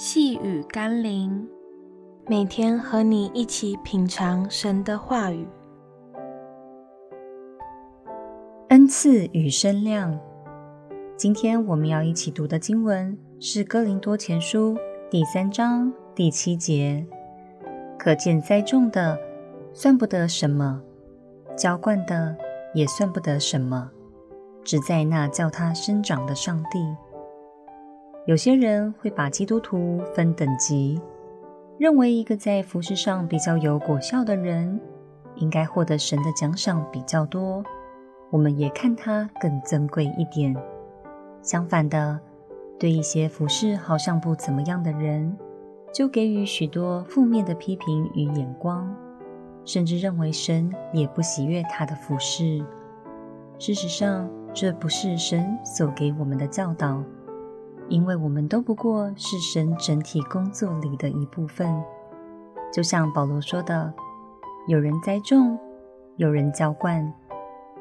细雨甘霖，每天和你一起品尝神的话语。恩赐与身量。今天我们要一起读的经文是《哥林多前书》第三章第七节。可见栽种的算不得什么，浇灌的也算不得什么，只在那叫它生长的上帝。有些人会把基督徒分等级，认为一个在服饰上比较有果效的人，应该获得神的奖赏比较多，我们也看他更珍贵一点。相反的，对一些服饰好像不怎么样的人，就给予许多负面的批评与眼光，甚至认为神也不喜悦他的服饰。事实上，这不是神所给我们的教导。因为我们都不过是神整体工作里的一部分，就像保罗说的：“有人栽种，有人浇灌，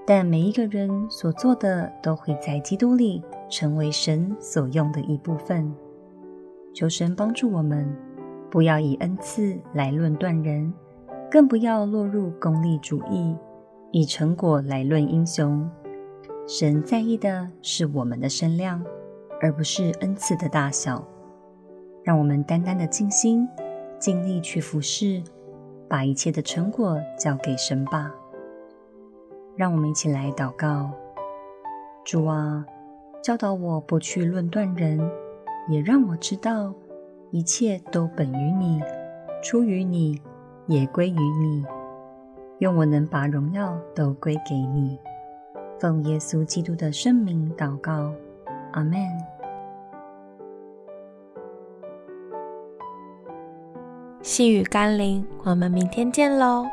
但每一个人所做的都会在基督里成为神所用的一部分。”求神帮助我们，不要以恩赐来论断人，更不要落入功利主义，以成果来论英雄。神在意的是我们的身量。而不是恩赐的大小，让我们单单的尽心尽力去服侍，把一切的成果交给神吧。让我们一起来祷告：主啊，教导我不去论断人，也让我知道一切都本于你，出于你，也归于你。愿我能把荣耀都归给你。奉耶稣基督的圣名祷告。阿门。细雨甘霖，我们明天见喽。